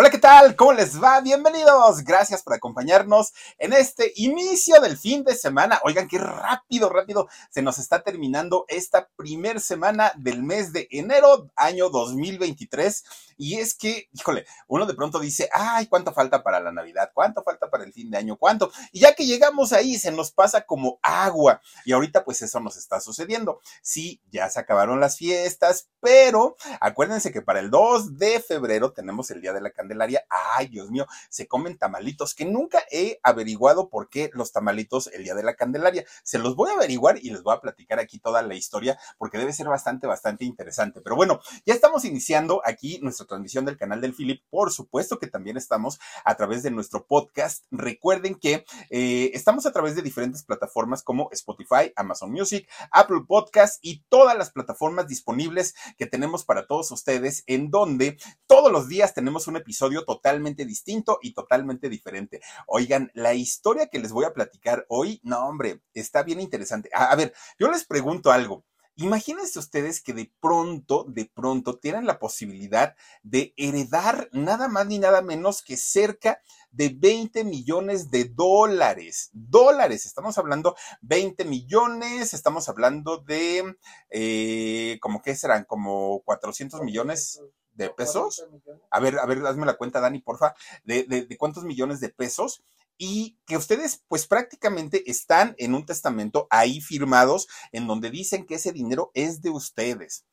Hola, ¿qué tal? ¿Cómo les va? Bienvenidos. Gracias por acompañarnos en este inicio del fin de semana. Oigan, qué rápido, rápido se nos está terminando esta primer semana del mes de enero, año 2023. Y es que, híjole, uno de pronto dice, ay, ¿cuánto falta para la Navidad? ¿Cuánto falta para el fin de año? ¿Cuánto? Y ya que llegamos ahí, se nos pasa como agua. Y ahorita, pues eso nos está sucediendo. Sí, ya se acabaron las fiestas, pero acuérdense que para el 2 de febrero tenemos el Día de la Candelaria. Ay, Dios mío, se comen tamalitos, que nunca he averiguado por qué los tamalitos el Día de la Candelaria. Se los voy a averiguar y les voy a platicar aquí toda la historia, porque debe ser bastante, bastante interesante. Pero bueno, ya estamos iniciando aquí nuestra transmisión del canal del Philip. Por supuesto que también estamos a través de nuestro podcast. Recuerden que eh, estamos a través de diferentes plataformas como Spotify, Amazon Music, Apple Podcast y todas las plataformas disponibles que tenemos para todos ustedes, en donde todos los días tenemos un episodio totalmente distinto y totalmente diferente. Oigan, la historia que les voy a platicar hoy, no hombre, está bien interesante. a, ver, yo les pregunto algo. Imagínense ustedes que de pronto, de pronto tienen la posibilidad de heredar nada más ni nada menos que cerca de 20 millones de dólares. Dólares, estamos hablando 20 millones, estamos hablando de, eh, como que serán, como 400 millones de pesos. A ver, a ver, hazme la cuenta, Dani, porfa, de, de, de cuántos millones de pesos y que ustedes pues prácticamente están en un testamento ahí firmados en donde dicen que ese dinero es de ustedes.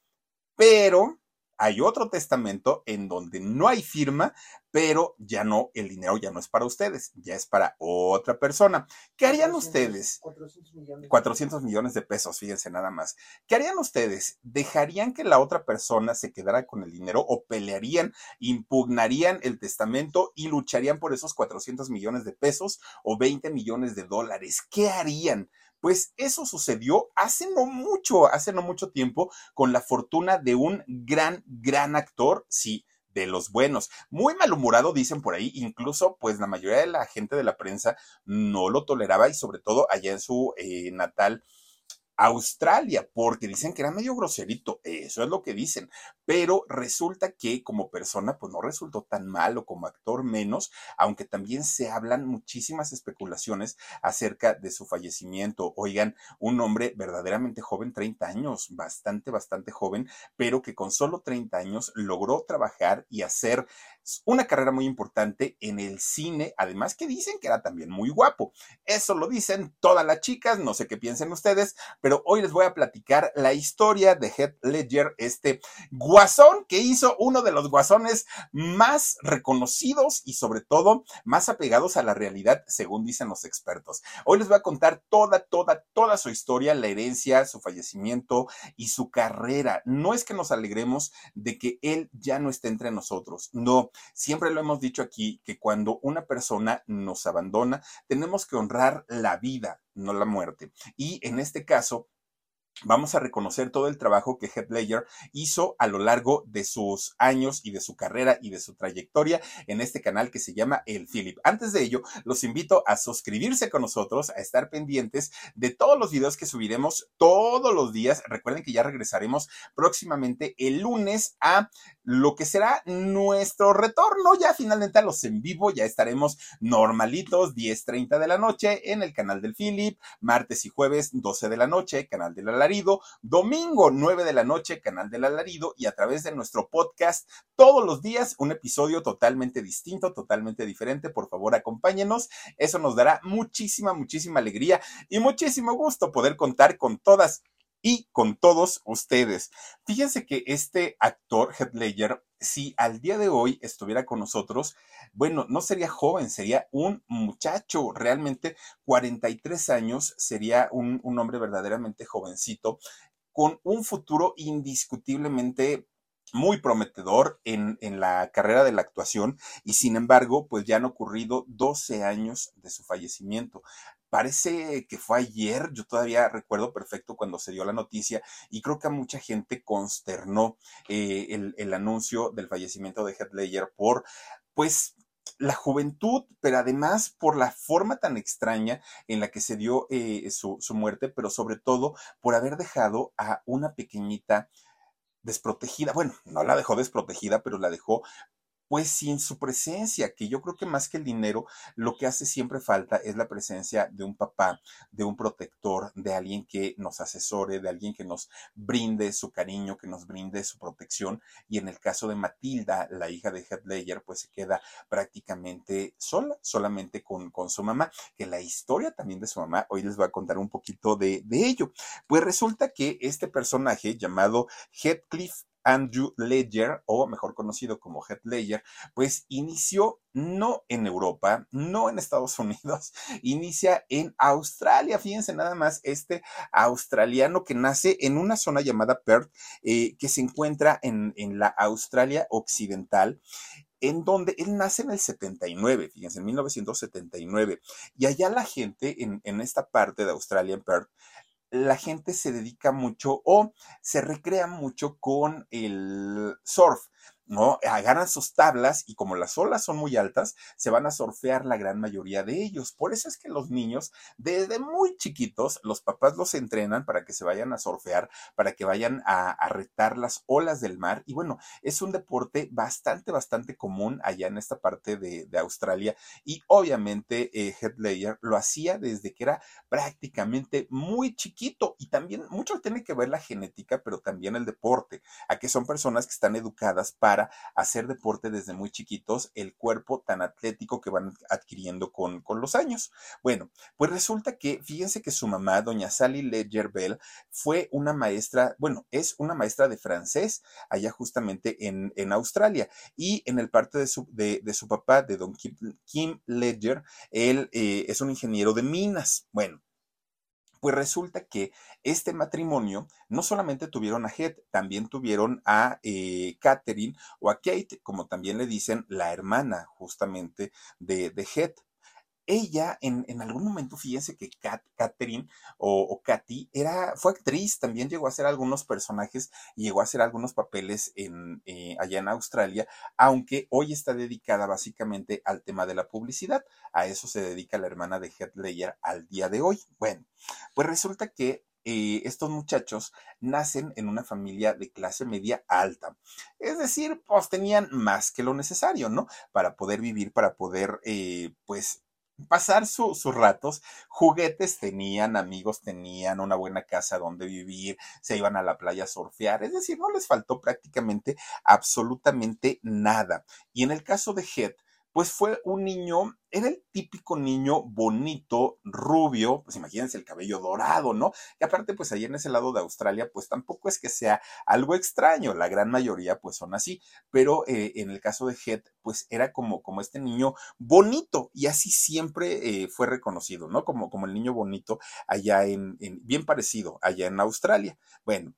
Pero hay otro testamento en donde no hay firma, pero ya no, el dinero ya no es para ustedes, ya es para otra persona. ¿Qué harían 400, ustedes? 400 millones. 400 millones de pesos, fíjense nada más. ¿Qué harían ustedes? ¿Dejarían que la otra persona se quedara con el dinero o pelearían, impugnarían el testamento y lucharían por esos 400 millones de pesos o 20 millones de dólares? ¿Qué harían? Pues eso sucedió hace no mucho, hace no mucho tiempo, con la fortuna de un gran, gran actor, sí, de los buenos. Muy malhumorado, dicen por ahí, incluso pues la mayoría de la gente de la prensa no lo toleraba y sobre todo allá en su eh, natal Australia, porque dicen que era medio groserito, eso es lo que dicen, pero resulta que como persona pues no resultó tan malo, como actor menos, aunque también se hablan muchísimas especulaciones acerca de su fallecimiento. Oigan, un hombre verdaderamente joven, 30 años, bastante, bastante joven, pero que con solo 30 años logró trabajar y hacer una carrera muy importante en el cine, además que dicen que era también muy guapo. Eso lo dicen todas las chicas, no sé qué piensen ustedes, pero hoy les voy a platicar la historia de Heath Ledger, este guasón que hizo uno de los guasones más reconocidos y sobre todo más apegados a la realidad, según dicen los expertos. Hoy les voy a contar toda, toda, toda su historia, la herencia, su fallecimiento y su carrera. No es que nos alegremos de que él ya no esté entre nosotros, no. Siempre lo hemos dicho aquí, que cuando una persona nos abandona, tenemos que honrar la vida, no la muerte. Y en este caso, vamos a reconocer todo el trabajo que Heath Ledger hizo a lo largo de sus años y de su carrera y de su trayectoria en este canal que se llama El Philip. Antes de ello, los invito a suscribirse con nosotros, a estar pendientes de todos los videos que subiremos todos los días. Recuerden que ya regresaremos próximamente el lunes a lo que será nuestro retorno ya finalmente a los en vivo. Ya estaremos normalitos, 10.30 de la noche en el canal del Philip, martes y jueves 12 de la noche, canal del alarido, domingo 9 de la noche, canal del alarido y a través de nuestro podcast todos los días un episodio totalmente distinto, totalmente diferente. Por favor, acompáñenos. Eso nos dará muchísima, muchísima alegría y muchísimo gusto poder contar con todas y con todos ustedes. Fíjense que este actor, Heath Ledger, si al día de hoy estuviera con nosotros, bueno, no sería joven, sería un muchacho, realmente 43 años, sería un, hombre verdaderamente jovencito, con un futuro indiscutiblemente muy prometedor en, la carrera de la actuación y sin embargo, pues ya han ocurrido 12 años de su fallecimiento parece que fue ayer, yo todavía recuerdo perfecto cuando se dio la noticia y creo que a mucha gente consternó eh, el, anuncio del fallecimiento de Heath Ledger por, pues, la juventud, pero además por la forma tan extraña en la que se dio eh, su, su muerte, pero sobre todo por haber dejado a una pequeñita desprotegida. Bueno, no la dejó desprotegida, pero la dejó pues sin su presencia, que yo creo que más que el dinero, lo que hace siempre falta es la presencia de un papá, de un protector, de alguien que nos asesore, de alguien que nos brinde su cariño, que nos brinde su protección. Y en el caso de Matilda, la hija de Heath Ledger, pues se queda prácticamente sola, solamente con, con su mamá, que la historia también de su mamá, hoy les voy a contar un poquito de, de ello. Pues resulta que este personaje llamado Heathcliff Andrew Ledger, o mejor conocido como Heath Ledger, pues inició no en Europa, no en Estados Unidos, inicia en Australia. Fíjense nada más, este australiano que nace en una zona llamada Perth, eh, que se encuentra en, en la Australia Occidental en donde él nace en el 79, fíjense, en 1979, y allá la gente en, en esta parte de Australia, en Perth, la gente se dedica mucho o se recrea mucho con el surf. ¿No? Agarran sus tablas y como las olas son muy altas, se van a surfear la gran mayoría de ellos. Por eso es que los niños, desde muy chiquitos, los papás los entrenan para que se vayan a surfear, para que vayan a, retar las olas del mar. Y bueno, es un deporte bastante, bastante común allá en esta parte de, Australia. Y obviamente eh, Heath Ledger lo hacía desde que era prácticamente muy chiquito. Y también mucho tiene que ver la genética, pero también el deporte, a que son personas que están educadas para hacer deporte desde muy chiquitos, el cuerpo tan atlético que van adquiriendo con, con los años. Bueno, pues resulta que, fíjense que su mamá, doña Sally Ledger Bell, fue una maestra, bueno, es una maestra de francés allá justamente en, en Australia y en el parte de su, de, su papá, de don Kim, Kim Ledger, él eh, es un ingeniero de minas. Bueno, pues resulta que este matrimonio no solamente tuvieron a Heath, también tuvieron a eh, Catherine o a Kate, como también le dicen la hermana justamente de, de Heath ella en, en, algún momento, fíjense que Catherine o, o Katy era, fue actriz, también llegó a hacer algunos personajes, llegó a hacer algunos papeles en, eh, allá en Australia, aunque hoy está dedicada básicamente al tema de la publicidad. A eso se dedica la hermana de Heath al día de hoy. Bueno, pues resulta que eh, estos muchachos nacen en una familia de clase media alta. Es decir, pues tenían más que lo necesario, ¿no? Para poder vivir, para poder, eh, pues, pasar sus ratos, juguetes tenían, amigos tenían, una buena casa donde vivir, se iban a la playa a surfear, es decir, no les faltó prácticamente absolutamente nada. Y en el caso de Head, pues fue un niño, era el típico niño bonito, rubio, pues imagínense el cabello dorado, ¿no? Y aparte, pues allá en ese lado de Australia, pues tampoco es que sea algo extraño, la gran mayoría pues son así, pero eh, en el caso de Head, pues era como, como este niño bonito y así siempre eh, fue reconocido, ¿no? Como, como el niño bonito allá en, en, bien parecido, allá en Australia. Bueno,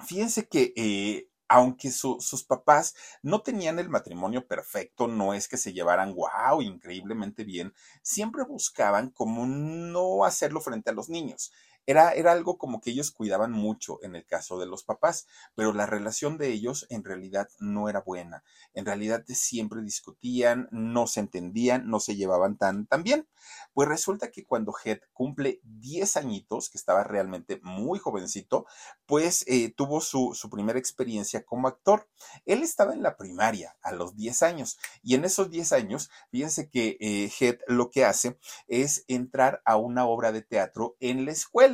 fíjense que... Eh, aunque su, sus papás no tenían el matrimonio perfecto, no es que se llevaran wow, increíblemente bien, siempre buscaban como no hacerlo frente a los niños. Era, era algo como que ellos cuidaban mucho en el caso de los papás, pero la relación de ellos en realidad no era buena. En realidad siempre discutían, no se entendían, no se llevaban tan, tan bien. Pues resulta que cuando Head cumple 10 añitos, que estaba realmente muy jovencito, pues eh, tuvo su, su primera experiencia como actor. Él estaba en la primaria a los 10 años y en esos 10 años, fíjense que eh, Head lo que hace es entrar a una obra de teatro en la escuela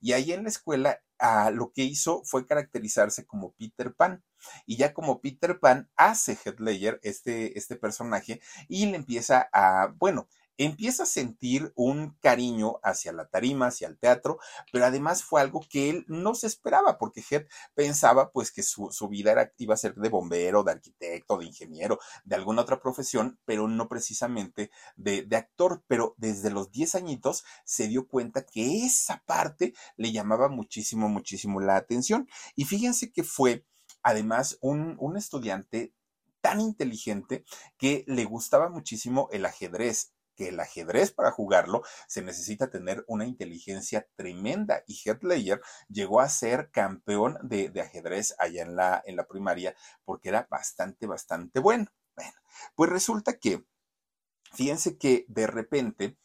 y ahí en la escuela ah, lo que hizo fue caracterizarse como Peter Pan. Y ya como Peter Pan hace Headlayer, este, este personaje, y le empieza a, bueno, empieza a sentir un cariño hacia la tarima, hacia el teatro, pero además fue algo que él no se esperaba, porque Head pensaba pues que su, vida era, iba a ser de bombero, de arquitecto, de ingeniero, de alguna otra profesión, pero no precisamente de, de actor. Pero desde los 10 añitos se dio cuenta que esa parte le llamaba muchísimo, muchísimo la atención. Y fíjense que fue además un, un estudiante tan inteligente que le gustaba muchísimo el ajedrez que el ajedrez para jugarlo se necesita tener una inteligencia tremenda y Headlayer llegó a ser campeón de, ajedrez allá en la, en la primaria porque era bastante, bastante bueno. Bueno, pues resulta que, fíjense que de repente...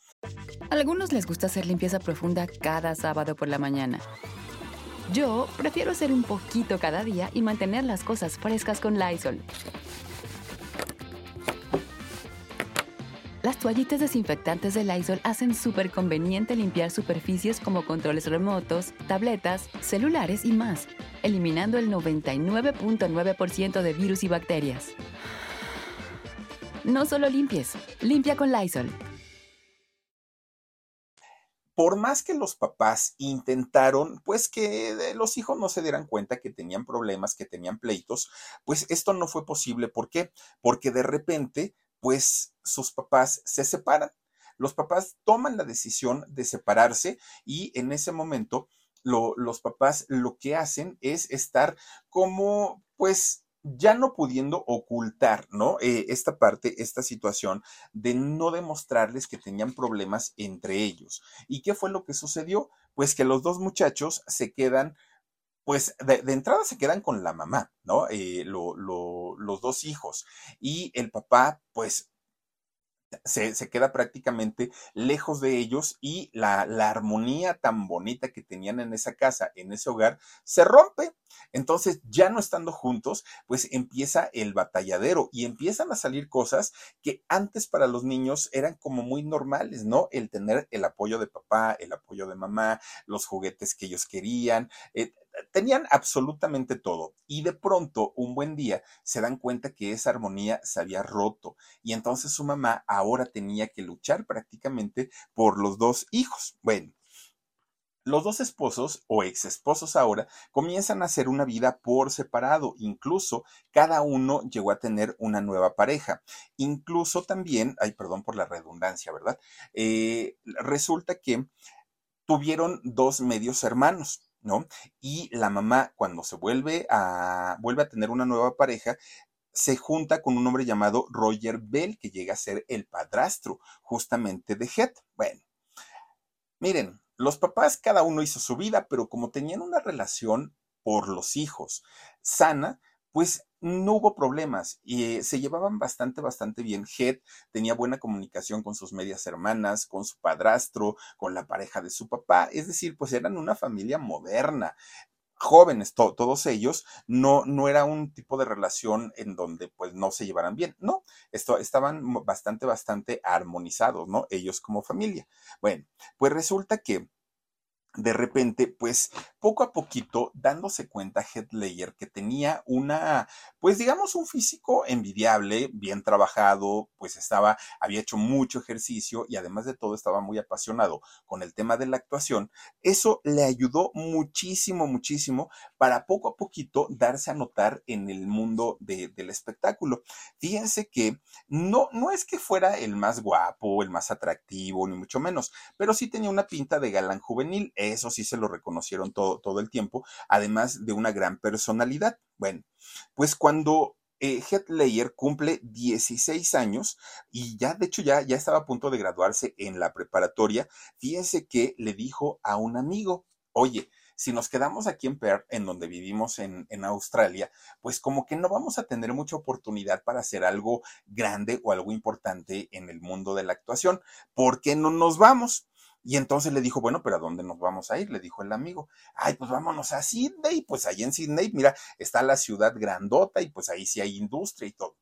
Algunos les gusta hacer limpieza profunda cada sábado por la mañana. Yo prefiero hacer un poquito cada día y mantener las cosas frescas con Lysol. Las toallitas desinfectantes de Lysol hacen súper conveniente limpiar superficies como controles remotos, tabletas, celulares y más, eliminando el 99.9% de virus y bacterias. No solo limpies, limpia con Lysol. Por más que los papás intentaron, pues que los hijos no se dieran cuenta que tenían problemas, que tenían pleitos, pues esto no fue posible. ¿Por qué? Porque de repente pues sus papás se separan. Los papás toman la decisión de separarse y en ese momento los papás lo que hacen es estar como, pues, ya no pudiendo ocultar, ¿no? Eh, esta parte, esta situación de no demostrarles que tenían problemas entre ellos. ¿Y qué fue lo que sucedió? Pues que los dos muchachos se quedan pues de, entrada se quedan con la mamá, ¿no? Eh, los dos hijos. Y el papá, pues, se, queda prácticamente lejos de ellos y la, la, armonía tan bonita que tenían en esa casa, en ese hogar, se rompe. Entonces, ya no estando juntos, pues empieza el batalladero y empiezan a salir cosas que antes para los niños eran como muy normales, ¿no? El tener el apoyo de papá, el apoyo de mamá, los juguetes que ellos querían. Eh, tenían absolutamente todo y de pronto un buen día se dan cuenta que esa armonía se había roto y entonces su mamá ahora tenía que luchar prácticamente por los dos hijos. Bueno. Los dos esposos o ex esposos ahora comienzan a hacer una vida por separado, incluso cada uno llegó a tener una nueva pareja. Incluso también, ay, perdón por la redundancia, ¿verdad? Eh, resulta que tuvieron dos medios hermanos. Y la mamá, cuando se vuelve a, vuelve a tener una nueva pareja, se junta con un hombre llamado Roger Bell, que llega a ser el padrastro justamente de Het. Bueno, miren, los papás cada uno hizo su vida, pero como tenían una relación por los hijos sana, pues no hubo problemas y eh, se llevaban bastante, bastante bien. Head tenía buena comunicación con sus medias hermanas, con su padrastro, con la pareja de su papá, es decir, pues eran una familia moderna jóvenes, todos ellos, no, no era un tipo de relación en donde pues no se llevaran bien, no, esto, estaban bastante, bastante armonizados, ¿no? Ellos como familia. Bueno, pues resulta que de repente, pues poco a poquito, dándose cuenta Headlayer que tenía una, pues digamos, un físico envidiable, bien trabajado, pues estaba, había hecho mucho ejercicio y además de todo estaba muy apasionado con el tema de la actuación, eso le ayudó muchísimo, muchísimo para poco a poquito darse a notar en el mundo del espectáculo. Fíjense que no, no es que fuera el más guapo, el más atractivo, ni mucho menos, pero sí tenía una pinta de galán juvenil eso sí se lo reconocieron todo, todo el tiempo, además de una gran personalidad. Bueno, pues cuando eh, Heath Ledger cumple 16 años y ya, de hecho, ya, ya estaba a punto de graduarse en la preparatoria. Fíjense que le dijo a un amigo, oye, si nos quedamos aquí en Perth, en donde vivimos en, en, Australia, pues como que no vamos a tener mucha oportunidad para hacer algo grande o algo importante en el mundo de la actuación. ¿Por qué no nos vamos? Y entonces le dijo, bueno, pero ¿a dónde nos vamos a ir? Le dijo el amigo, ay, pues vámonos a Sydney, pues ahí en Sydney, mira, está la ciudad grandota y pues ahí sí hay industria y todo.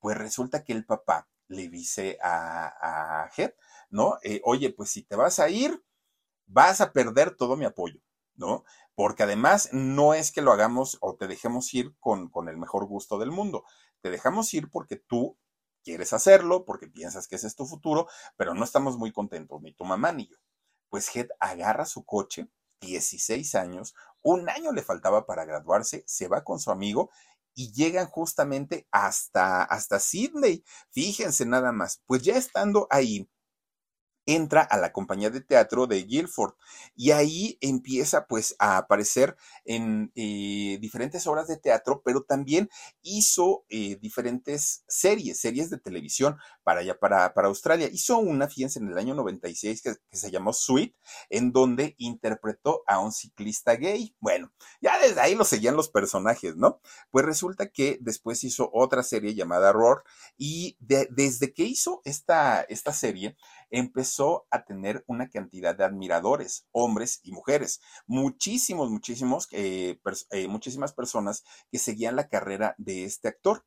Pues resulta que el papá le dice a, a Head, ¿no? Eh, Oye, pues si te vas a ir, vas a perder todo mi apoyo, ¿no? Porque además no es que lo hagamos o te dejemos ir con, con el mejor gusto del mundo. Te dejamos ir porque tú quieres hacerlo porque piensas que ese es tu futuro, pero no estamos muy contentos, ni tu mamá ni yo. Pues Head agarra su coche, 16 años, un año le faltaba para graduarse, se va con su amigo y llegan justamente hasta, hasta Sydney. Fíjense nada más, pues ya estando ahí, entra a la compañía de teatro de Guilford y ahí empieza pues a aparecer en eh, diferentes obras de teatro, pero también hizo eh, diferentes series, series de televisión para allá, para, para Australia. Hizo una, fíjense, en el año 96 que, que se llamó Sweet, en donde interpretó a un ciclista gay. Bueno, ya desde ahí lo seguían los personajes, ¿no? Pues resulta que después hizo otra serie llamada Roar y de, desde que hizo esta, esta serie, empezó a tener una cantidad de admiradores, hombres y mujeres, muchísimos, muchísimos, eh, eh, muchísimas personas que seguían la carrera de este actor.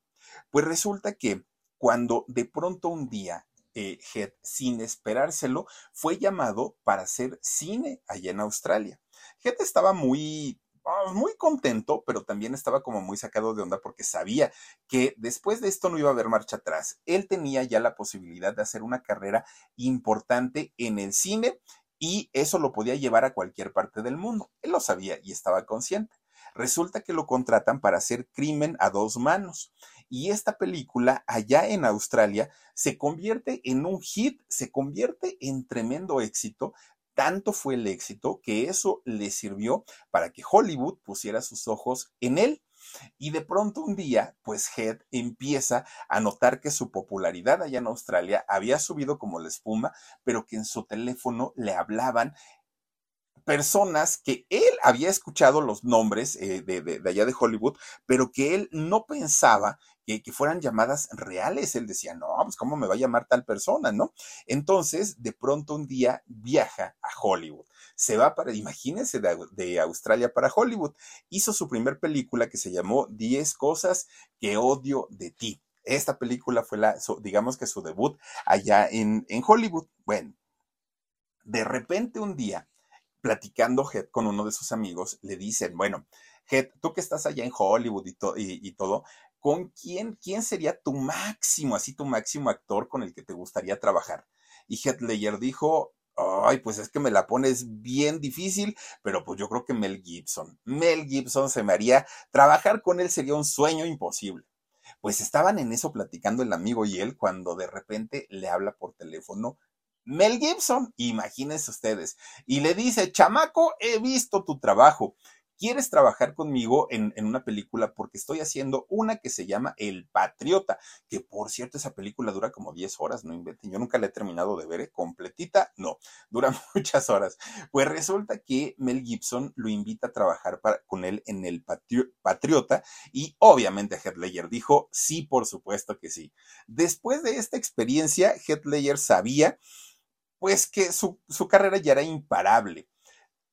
Pues resulta que cuando de pronto un día eh, Head, sin esperárselo, fue llamado para hacer cine allá en Australia. Head estaba muy muy contento, pero también estaba como muy sacado de onda porque sabía que después de esto no iba a haber marcha atrás. Él tenía ya la posibilidad de hacer una carrera importante en el cine y eso lo podía llevar a cualquier parte del mundo. Él lo sabía y estaba consciente. Resulta que lo contratan para hacer Crimen a dos manos. Y esta película allá en Australia se convierte en un hit, se convierte en tremendo éxito, tanto fue el éxito que eso le sirvió para que Hollywood pusiera sus ojos en él. Y de pronto un día, pues Head empieza a notar que su popularidad allá en Australia había subido como la espuma, pero que en su teléfono le hablaban personas que él había escuchado los nombres eh, de, de, allá de Hollywood, pero que él no pensaba que, fueran llamadas reales. Él decía, no, pues cómo me va a llamar tal persona, ¿no? Entonces, de pronto un día viaja a Hollywood. Se va para, imagínense, de, de Australia para Hollywood. Hizo su primer película que se llamó 10 cosas que odio de ti. Esta película fue la, digamos que su debut allá en, en Hollywood. Bueno, de repente un día platicando Head con uno de sus amigos, le dicen, bueno, Head, tú que estás allá en Hollywood y, to y, y todo, ¿con quién, quién sería tu máximo, así tu máximo actor con el que te gustaría trabajar? Y Heath Ledger dijo, ay, pues es que me la pones bien difícil, pero pues yo creo que Mel Gibson. Mel Gibson se me haría, trabajar con él sería un sueño imposible. Pues estaban en eso platicando el amigo y él cuando de repente le habla por teléfono Mel Gibson, imagínense ustedes, y le dice, chamaco, he visto tu trabajo. ¿Quieres trabajar conmigo en, una película? Porque estoy haciendo una que se llama El Patriota, que por cierto esa película dura como 10 horas, no inventen, yo nunca la he terminado de ver, ¿eh? completita, no, dura muchas horas. Pues resulta que Mel Gibson lo invita a trabajar con él en El Patri Patriota y obviamente Heath Ledger dijo, sí, por supuesto que sí. Después de esta experiencia, Heath Ledger sabía pues que su, su carrera ya era imparable,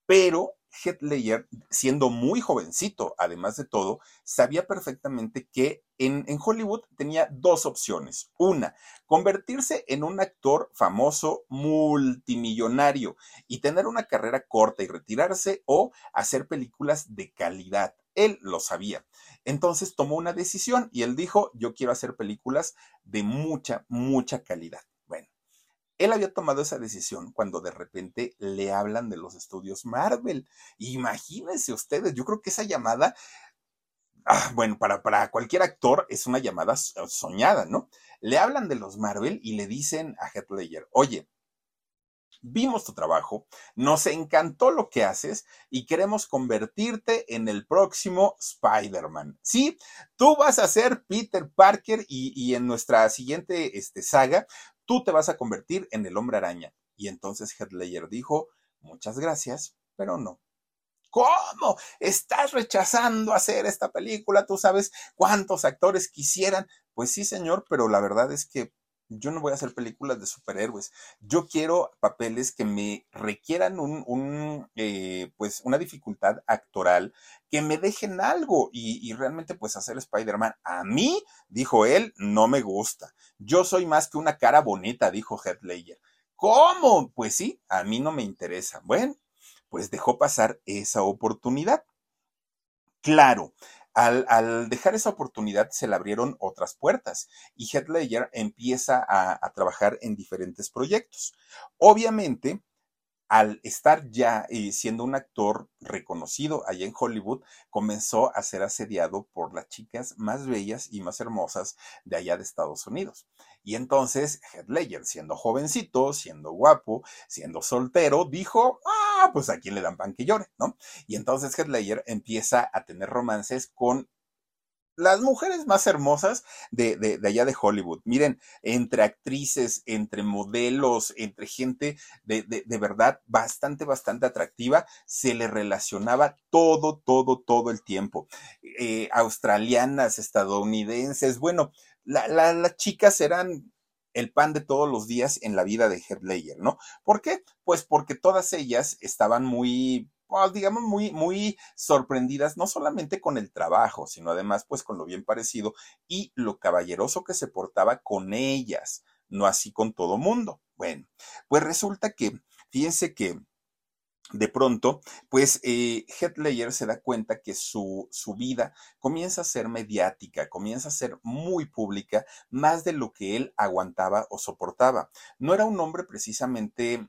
pero Heath Ledger, siendo muy jovencito, además de todo, sabía perfectamente que en, en, Hollywood tenía dos opciones. Una, convertirse en un actor famoso multimillonario y tener una carrera corta y retirarse o hacer películas de calidad. Él lo sabía. Entonces tomó una decisión y él dijo, yo quiero hacer películas de mucha, mucha calidad. Él había tomado esa decisión cuando de repente le hablan de los estudios Marvel. Imagínense ustedes, yo creo que esa llamada, ah, bueno, para, para cualquier actor es una llamada soñada, ¿no? Le hablan de los Marvel y le dicen a Heath Ledger, oye, vimos tu trabajo, nos encantó lo que haces y queremos convertirte en el próximo Spider-Man. Sí, tú vas a ser Peter Parker y, en nuestra siguiente este, saga, tú te vas a convertir en el hombre araña. Y entonces Headlayer dijo, muchas gracias, pero no. ¿Cómo? ¿Estás rechazando hacer esta película? ¿Tú sabes cuántos actores quisieran? Pues sí, señor, pero la verdad es que yo no voy a hacer películas de superhéroes. Yo quiero papeles que me requieran un, eh, pues una dificultad actoral, que me dejen algo y, y realmente pues hacer Spider-Man. A mí, dijo él, no me gusta. Yo soy más que una cara bonita, dijo Headlayer. ¿Cómo? Pues sí, a mí no me interesa. Bueno, pues dejó pasar esa oportunidad. Claro, al, dejar esa oportunidad se le abrieron otras puertas y Heath Ledger empieza a, trabajar en diferentes proyectos. Obviamente, al estar ya eh, siendo un actor reconocido allá en Hollywood, comenzó a ser asediado por las chicas más bellas y más hermosas de allá de Estados Unidos. Y entonces Heath Ledger, siendo jovencito, siendo guapo, siendo soltero, dijo, ah, pues aquí le dan pan que llore, ¿no? Y entonces Heath Ledger empieza a tener romances con las mujeres más hermosas de, de, allá de Hollywood. Miren, entre actrices, entre modelos, entre gente de, de, verdad bastante, bastante atractiva, se le relacionaba todo, todo, todo el tiempo. Eh, australianas, estadounidenses, bueno, las chicas eran el pan de todos los días en la vida de Heath Ledger, ¿no? ¿Por qué? Pues porque todas ellas estaban muy digamos, muy, muy sorprendidas, no solamente con el trabajo, sino además, pues, con lo bien parecido y lo caballeroso que se portaba con ellas, no así con todo mundo. Bueno, pues resulta que, fíjense que de pronto, pues eh, se da cuenta que su, su, vida comienza a ser mediática, comienza a ser muy pública, más de lo que él aguantaba o soportaba. No era un hombre precisamente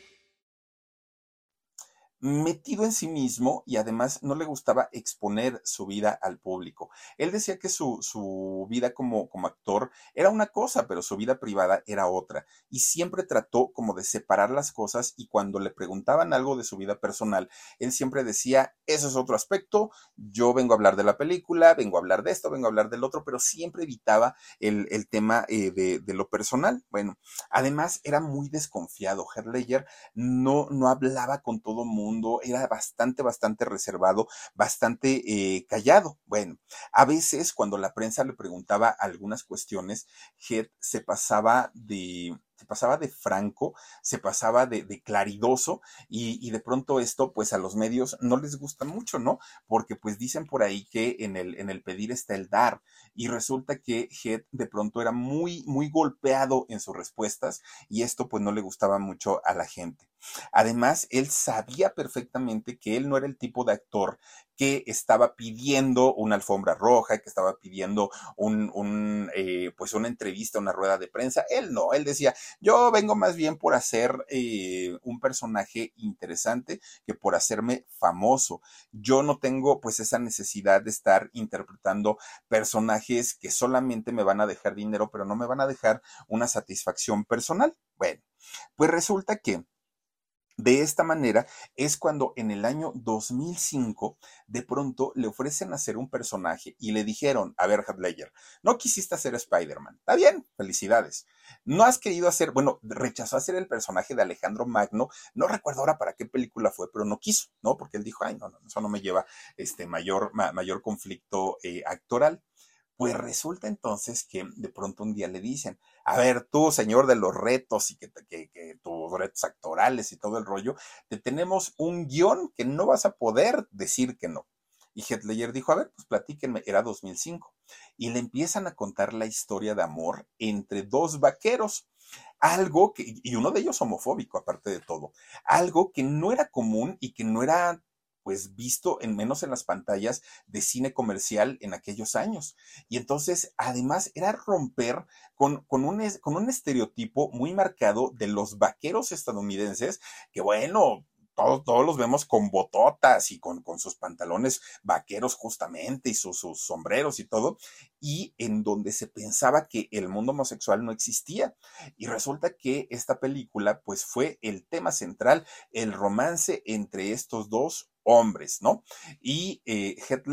metido en sí mismo y además no le gustaba exponer su vida al público. Él decía que su, su, vida como, como actor era una cosa, pero su vida privada era otra. Y siempre trató como de separar las cosas y cuando le preguntaban algo de su vida personal, él siempre decía, eso es otro aspecto, yo vengo a hablar de la película, vengo a hablar de esto, vengo a hablar del otro, pero siempre evitaba el, el tema eh, de, de, lo personal. Bueno, además era muy desconfiado. Herr no, no hablaba con todo mundo era bastante, bastante reservado, bastante eh, callado. Bueno, a veces cuando la prensa le preguntaba algunas cuestiones, Head se pasaba de se pasaba de franco, se pasaba de, claridoso y, de pronto esto pues a los medios no les gusta mucho, ¿no? Porque pues dicen por ahí que en el, en el pedir está el dar y resulta que Head de pronto era muy, muy golpeado en sus respuestas y esto pues no le gustaba mucho a la gente. Además, él sabía perfectamente que él no era el tipo de actor que estaba pidiendo una alfombra roja, que estaba pidiendo un, eh, pues una entrevista, una rueda de prensa. Él no, él decía, yo vengo más bien por hacer eh, un personaje interesante que por hacerme famoso. Yo no tengo pues esa necesidad de estar interpretando personajes que solamente me van a dejar dinero, pero no me van a dejar una satisfacción personal. Bueno, pues resulta que de esta manera es cuando en el año 2005 de pronto le ofrecen hacer un personaje y le dijeron, a ver, Ledger, no quisiste hacer Spider-Man. Está bien, felicidades. No has querido hacer, bueno, rechazó hacer el personaje de Alejandro Magno. No recuerdo ahora para qué película fue, pero no quiso, ¿no? Porque él dijo, ay, no, no, eso no me lleva este mayor, mayor conflicto eh, actoral. Pues resulta entonces que de pronto un día le dicen, a ver, tú, señor de los retos y que, tus retos actorales y todo el rollo, te tenemos un guion que no vas a poder decir que no. Y Headlayer dijo, a ver, pues platíquenme, era 2005. Y le empiezan a contar la historia de amor entre dos vaqueros. algo que, y uno de ellos homofóbico, aparte de todo, algo que no era común y que no era pues visto en menos en las pantallas de cine comercial en aquellos años. Y entonces, además, era romper con, con, un, con un estereotipo muy marcado de los vaqueros estadounidenses, que bueno, todos, los vemos con bototas y con, con sus pantalones vaqueros justamente y sus, sus, sombreros y todo, y en donde se pensaba que el mundo homosexual no existía. Y resulta que esta película pues fue el tema central, el romance entre estos dos hombres, ¿no? Y eh, Heath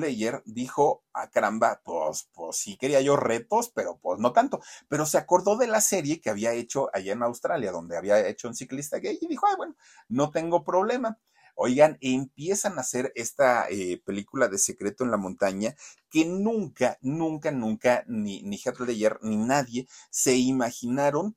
dijo, ah, caramba, pues, pues sí quería yo retos, pero pues no tanto. Pero se acordó de la serie que había hecho allá en Australia, donde había hecho un ciclista gay, y dijo, ah, bueno, no tengo problema. Oigan, empiezan a hacer esta eh, película de Secreto en la Montaña que nunca, nunca, nunca, ni, ni Heath ni nadie se imaginaron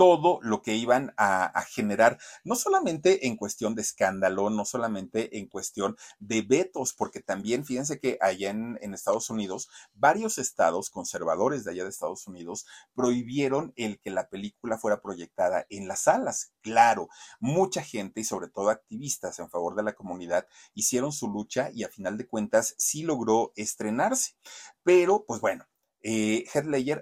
todo lo que iban a, generar, no solamente en cuestión de escándalo, no solamente en cuestión de vetos, porque también fíjense que allá en, en, Estados Unidos, varios estados conservadores de allá de Estados Unidos prohibieron el que la película fuera proyectada en las salas. Claro, mucha gente y sobre todo activistas en favor de la comunidad hicieron su lucha y a final de cuentas sí logró estrenarse. Pero, pues bueno, eh,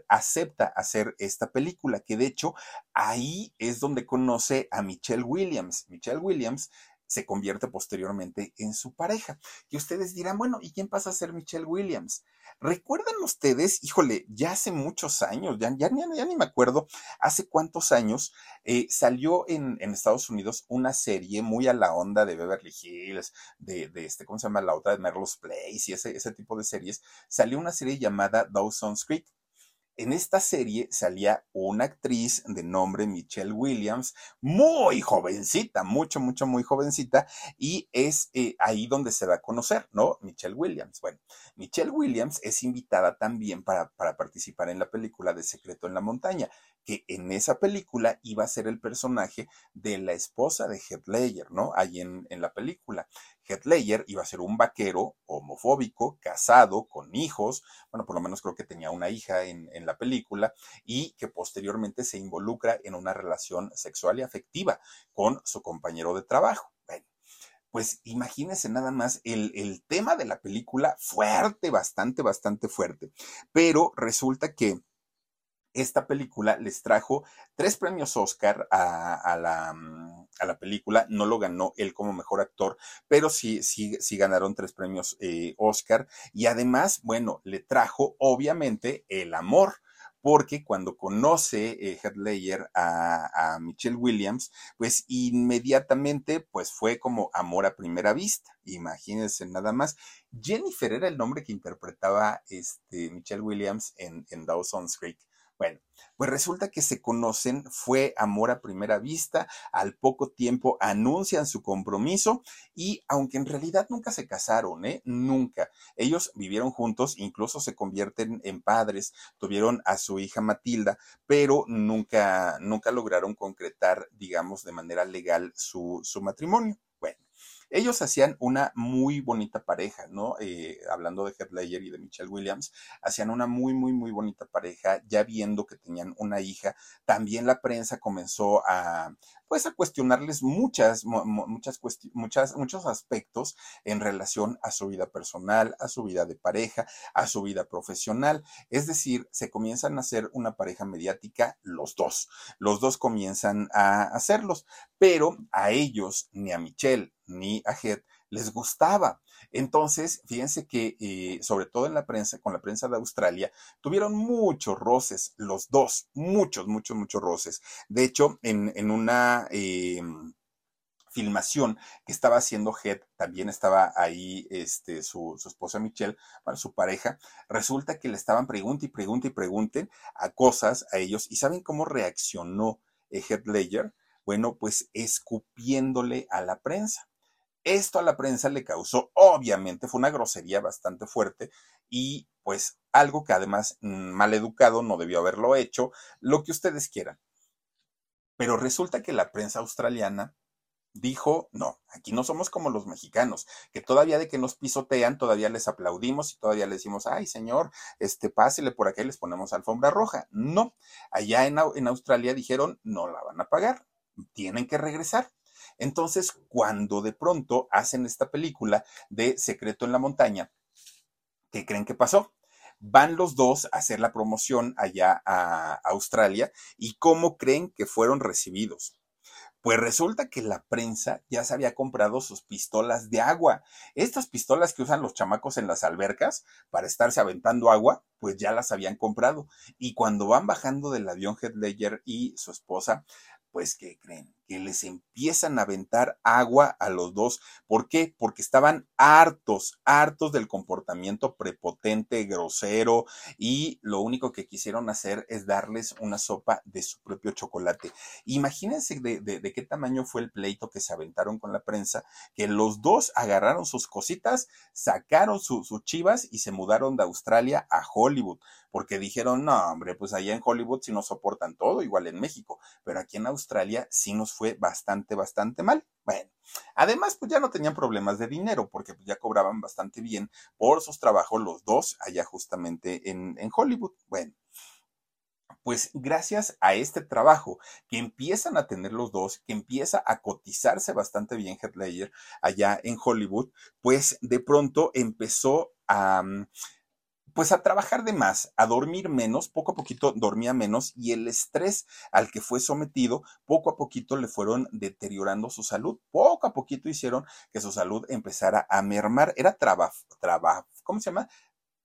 acepta hacer esta película, que de hecho ahí es donde conoce a Michelle Williams. Michelle Williams se convierte posteriormente en su pareja. Y ustedes dirán, bueno, ¿y quién pasa a ser Michelle Williams? ¿Recuerdan ustedes, híjole, ya hace muchos años, ya, ni me acuerdo, hace cuántos años eh, salió en, en, Estados Unidos una serie muy a la onda de Beverly Hills, de, este, ¿cómo se llama? La otra de Merle's Place y ese, ese tipo de series. Salió una serie llamada Dawson's Creek en esta serie salía una actriz de nombre Michelle Williams, muy jovencita, mucho, mucho, muy jovencita, y es eh, ahí donde se va a conocer, ¿no? Michelle Williams. Bueno, Michelle Williams es invitada también para participar en la película de Secreto en la Montaña, que en esa película iba a ser el personaje de la esposa de Heath Ledger, ¿no? Ahí en, en la película. Heath Ledger iba a ser un vaquero homofóbico, casado, con hijos, bueno, por lo menos creo que tenía una hija en, en, la película, y que posteriormente se involucra en una relación sexual y afectiva con su compañero de trabajo. Pues imagínense nada más el, el tema de la película fuerte, bastante, bastante fuerte, pero resulta que esta película les trajo tres premios Oscar a, la, mm, a, la, película. No lo ganó él como mejor actor, pero sí, sí, sí ganaron tres premios eh, Oscar. Y además, bueno, le trajo obviamente el amor porque cuando conoce eh, a, a, Michelle Williams, pues inmediatamente pues fue como amor a primera vista. Imagínense nada más. Jennifer era el nombre que interpretaba este Michelle Williams en, en Dawson's Creek. Bueno, pues resulta que se conocen, fue amor a primera vista, al poco tiempo anuncian su compromiso y aunque en realidad nunca se casaron, ¿eh? Nunca. Ellos vivieron juntos, incluso se convierten en padres, tuvieron a su hija Matilda, pero nunca, nunca lograron concretar, digamos, de manera legal su, su matrimonio. Ellos hacían una muy bonita pareja, ¿no? Eh, hablando de Heath Ledger y de Michelle Williams, hacían una muy, muy, muy bonita pareja, ya viendo que tenían una hija. También la prensa comenzó a, pues, a cuestionarles muchas, muchas, muchas, muchos aspectos en relación a su vida personal, a su vida de pareja, a su vida profesional. Es decir, se comienzan a hacer una pareja mediática los dos. Los dos comienzan a hacerlos, pero a ellos, ni a Michelle, ni a Head les gustaba. Entonces, fíjense que, eh, sobre todo en la prensa, con la prensa de Australia, tuvieron muchos roces, los dos, muchos, muchos, muchos roces. De hecho, en, una eh, filmación que estaba haciendo Head, también estaba ahí este, su, su esposa Michelle, su pareja, resulta que le estaban pregunte y pregunte y pregunten a cosas a ellos, y ¿saben cómo reaccionó eh, Head Ledger? Bueno, pues escupiéndole a la prensa. Esto a la prensa le causó, obviamente, fue una grosería bastante fuerte y pues algo que además mm, mal educado no debió haberlo hecho, lo que ustedes quieran. Pero resulta que la prensa australiana dijo, no, aquí no somos como los mexicanos, que todavía de que nos pisotean, todavía les aplaudimos y todavía les decimos, ay señor, este, pásele por acá y les ponemos alfombra roja. No, allá en, en Australia dijeron, no la van a pagar, tienen que regresar. Entonces, cuando de pronto hacen esta película de Secreto en la Montaña, ¿qué creen que pasó? Van los dos a hacer la promoción allá a Australia y cómo creen que fueron recibidos pues resulta que la prensa ya se había comprado sus pistolas de agua. Estas pistolas que usan los chamacos en las albercas para estarse aventando agua, pues ya las habían comprado. Y cuando van bajando del avión Ledger y su esposa, pues ¿qué creen? Que les empiezan a aventar agua a los dos. ¿Por qué? Porque estaban hartos, hartos del comportamiento prepotente, grosero, y lo único que quisieron hacer es darles una sopa de su propio chocolate. Imagínense de, qué tamaño fue el pleito que se aventaron con la prensa, que los dos agarraron sus cositas, sacaron sus chivas y se mudaron de Australia a Hollywood porque dijeron, no, hombre, pues allá en Hollywood sí nos soportan todo, igual en México, pero aquí en Australia sí nos fue bastante, bastante mal. Bueno, además, pues ya no tenían problemas de dinero, porque pues ya cobraban bastante bien por sus trabajos los dos allá justamente en, en Hollywood. Bueno, pues gracias a este trabajo que empiezan a tener los dos, que empieza a cotizarse bastante bien Headlayer allá en Hollywood, pues de pronto empezó a, mm, pues a trabajar de más, a dormir menos, poco a poquito dormía menos y el estrés al que fue sometido, poco a poquito le fueron deteriorando su salud, poco a poquito hicieron que su salud empezara a mermar, era trabajo, trabajo, ¿cómo se llama?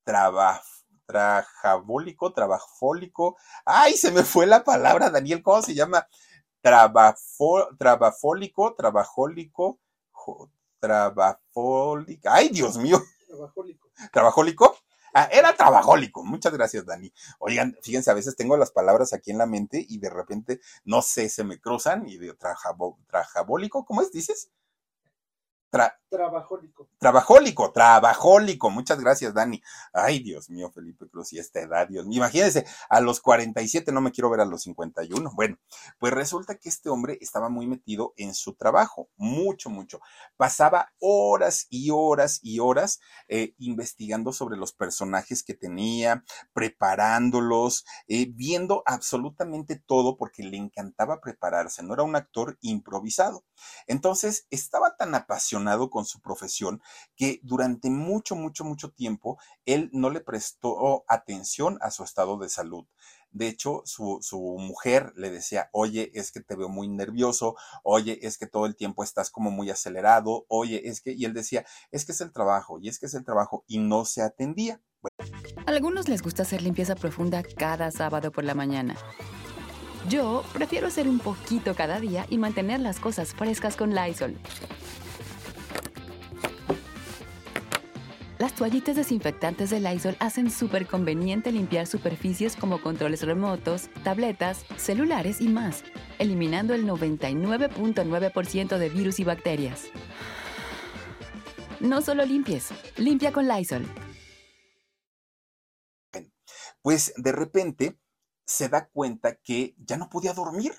Trabajo trabajabólico, trabajofólico. Ay, se me fue la palabra, Daniel, ¿cómo se llama? Trabafo, trabafólico, trabajólico, trabafólico. Ay, Dios mío. Trabajólico. ¿Trabajólico? Ah, era trabajólico. Muchas gracias, Dani. Oigan, fíjense, a veces tengo las palabras aquí en la mente y de repente, no sé, se me cruzan y de trabajabólico, ¿cómo es? ¿Dices? Trabajólico. Trabajólico, trabajólico. Muchas gracias, Dani. Ay, Dios mío, Felipe Cruz, y esta edad, Dios mío. Imagínense, a los 47 no me quiero ver a los 51. Bueno, pues resulta que este hombre estaba muy metido en su trabajo, mucho, mucho. Pasaba horas y horas y horas eh, investigando sobre los personajes que tenía, preparándolos, eh, viendo absolutamente todo porque le encantaba prepararse. No era un actor improvisado. Entonces, estaba tan apasionado con su profesión que durante mucho, mucho, mucho tiempo él no le prestó atención a su estado de salud. De hecho, su, su, mujer le decía, oye, es que te veo muy nervioso, oye, es que todo el tiempo estás como muy acelerado, oye, es que, y él decía, es que es el trabajo, y es que es el trabajo, y no se atendía. A algunos les gusta hacer limpieza profunda cada sábado por la mañana. Yo prefiero hacer un poquito cada día y mantener las cosas frescas con Lysol. Las toallitas desinfectantes de Lysol hacen súper conveniente limpiar superficies como controles remotos, tabletas, celulares y más, eliminando el 99.9% de virus y bacterias. No solo limpies, limpia con Lysol. Pues de repente se da cuenta que ya no podía dormir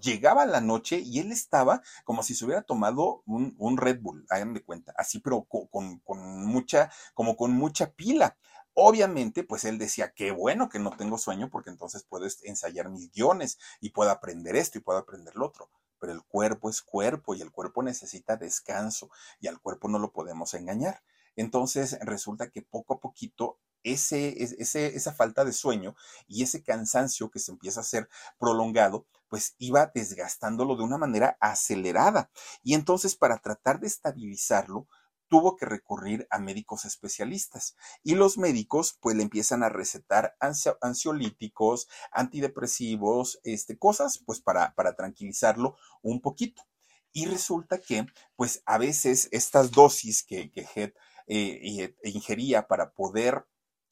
llegaba la noche y él estaba como si se hubiera tomado un, Red Bull, hagan de cuenta, así, pero con, mucha, como con mucha pila. Obviamente, pues él decía, qué bueno que no tengo sueño porque entonces puedo ensayar mis guiones y puedo aprender esto y puedo aprender lo otro. Pero el cuerpo es cuerpo y el cuerpo necesita descanso y al cuerpo no lo podemos engañar. Entonces resulta que poco a poquito esa falta de sueño y ese cansancio que se empieza a hacer prolongado, pues iba desgastándolo de una manera acelerada. Y entonces para tratar de estabilizarlo, tuvo que recurrir a médicos especialistas y los médicos pues le empiezan a recetar ansiolíticos, antidepresivos, este, cosas pues para, para tranquilizarlo un poquito. Y resulta que pues a veces estas dosis que, que Head eh, ingería para poder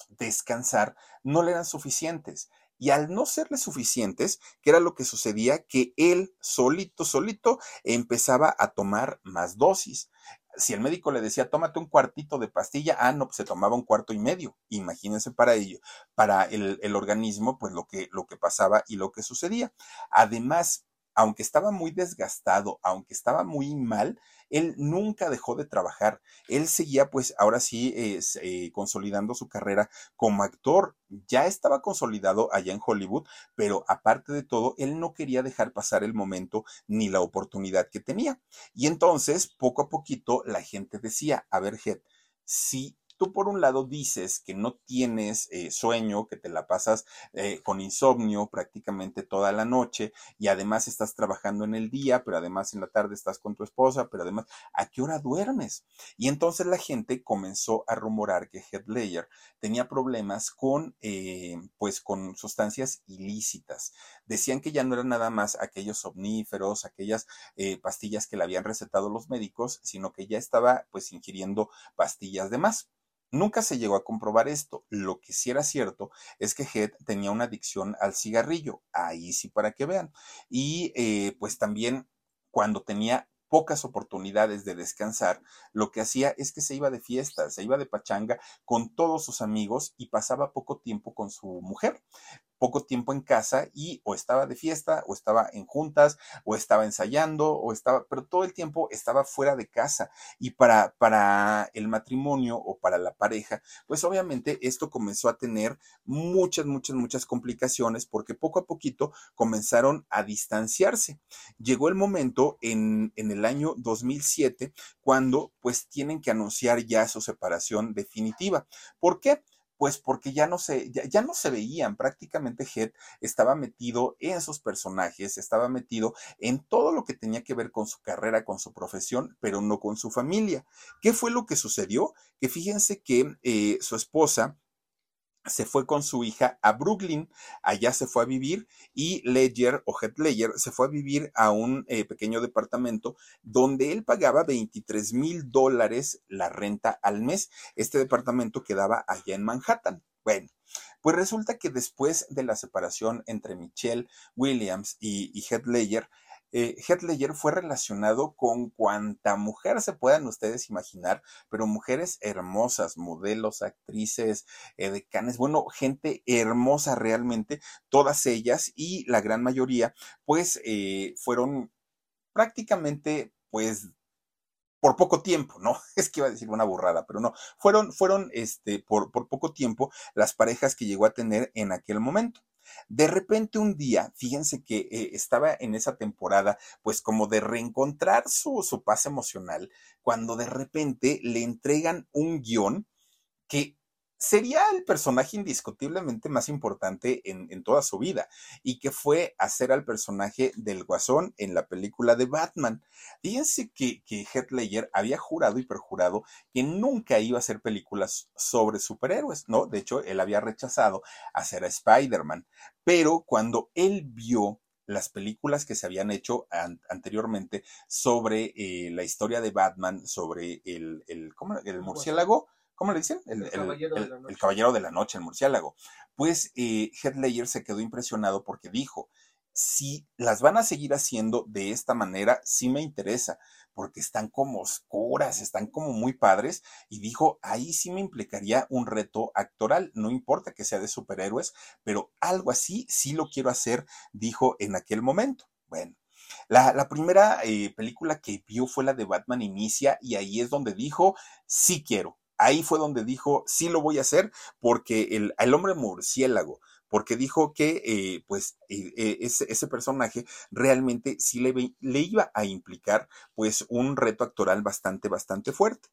descansar no le eran suficientes. Y al no serle suficientes, ¿qué era lo que sucedía? Que él solito, solito empezaba a tomar más dosis. Si el médico le decía, tómate un cuartito de pastilla, ah, no, pues se tomaba un cuarto y medio. Imagínense para ello, para el, el organismo, pues lo que, lo que pasaba y lo que sucedía. Además, aunque estaba muy desgastado, aunque estaba muy mal, él nunca dejó de trabajar. Él seguía, pues, ahora sí, eh, consolidando su carrera como actor. Ya estaba consolidado allá en Hollywood, pero aparte de todo, él no quería dejar pasar el momento ni la oportunidad que tenía. Y entonces, poco a poquito, la gente decía, a ver, Head, si tú por un lado dices que no tienes eh, sueño, que te la pasas eh, con insomnio prácticamente toda la noche y además estás trabajando en el día, pero además en la tarde estás con tu esposa, pero además, ¿a qué hora duermes? Y entonces la gente comenzó a rumorar que Headlayer tenía problemas con, eh, pues, con sustancias ilícitas. Decían que ya no eran nada más aquellos somníferos, aquellas pastillas que le habían recetado los médicos, sino que ya estaba, pues, ingiriendo pastillas de más. Nunca se llegó a comprobar esto. Lo que sí era cierto es que Head tenía una adicción al cigarrillo. Ahí sí para que vean. Y eh, pues también cuando tenía pocas oportunidades de descansar, lo que hacía es que se iba de fiesta, se iba de pachanga con todos sus amigos y pasaba poco tiempo con su mujer poco tiempo en casa y o estaba de fiesta o estaba en juntas o estaba ensayando o estaba, pero todo el tiempo estaba fuera de casa y para, para el matrimonio o para la pareja, pues obviamente esto comenzó a tener muchas, muchas, muchas complicaciones porque poco a poquito comenzaron a distanciarse. Llegó el momento en, en el año 2007 cuando pues tienen que anunciar ya su separación definitiva. ¿Por qué? Pues porque ya no se, ya, no se veían, prácticamente Head estaba metido en sus personajes, estaba metido en todo lo que tenía que ver con su carrera, con su profesión, pero no con su familia. ¿Qué fue lo que sucedió? Que fíjense que eh, su esposa, se fue con su hija a Brooklyn, allá se fue a vivir y Ledger o Heath Ledger se fue a vivir a un eh, pequeño departamento donde él pagaba 23 mil dólares la renta al mes. Este departamento quedaba allá en Manhattan. Bueno, pues resulta que después de la separación entre Michelle Williams y, y Heath Ledger, eh, Heath fue relacionado con cuanta mujer se puedan ustedes imaginar, pero mujeres hermosas, modelos, actrices, eh, decanes, bueno, gente hermosa realmente, todas ellas y la gran mayoría, pues eh, fueron prácticamente, pues por poco tiempo, ¿no? Es que iba a decir una burrada, pero no, fueron, fueron, este, por, por poco tiempo las parejas que llegó a tener en aquel momento. De repente un día, fíjense que eh, estaba en esa temporada, pues como de reencontrar su, su paz emocional, cuando de repente le entregan un guion que sería el personaje indiscutiblemente más importante en, toda su vida y que fue hacer al personaje del guasón en la película de Batman. Fíjense que, que Heath Ledger había jurado y perjurado que nunca iba a hacer películas sobre superhéroes, ¿no? De hecho, él había rechazado hacer a Spider-Man, pero cuando él vio las películas que se habían hecho anteriormente sobre eh, la historia de Batman, sobre el, el, ¿cómo, el murciélago, ¿cómo le dicen? El, caballero, de la noche, el murciélago. Pues eh, Heath se quedó impresionado porque dijo, si las van a seguir haciendo de esta manera, sí me interesa, porque están como oscuras, están como muy padres, y dijo, ahí sí me implicaría un reto actoral, no importa que sea de superhéroes, pero algo así sí lo quiero hacer, dijo en aquel momento. Bueno. La, primera eh, película que vio fue la de Batman Inicia y ahí es donde dijo, sí quiero, ahí fue donde dijo, sí lo voy a hacer, porque el, el hombre murciélago, porque dijo que eh, pues eh, eh, ese, ese, personaje realmente sí le, le, iba a implicar pues un reto actoral bastante, bastante fuerte.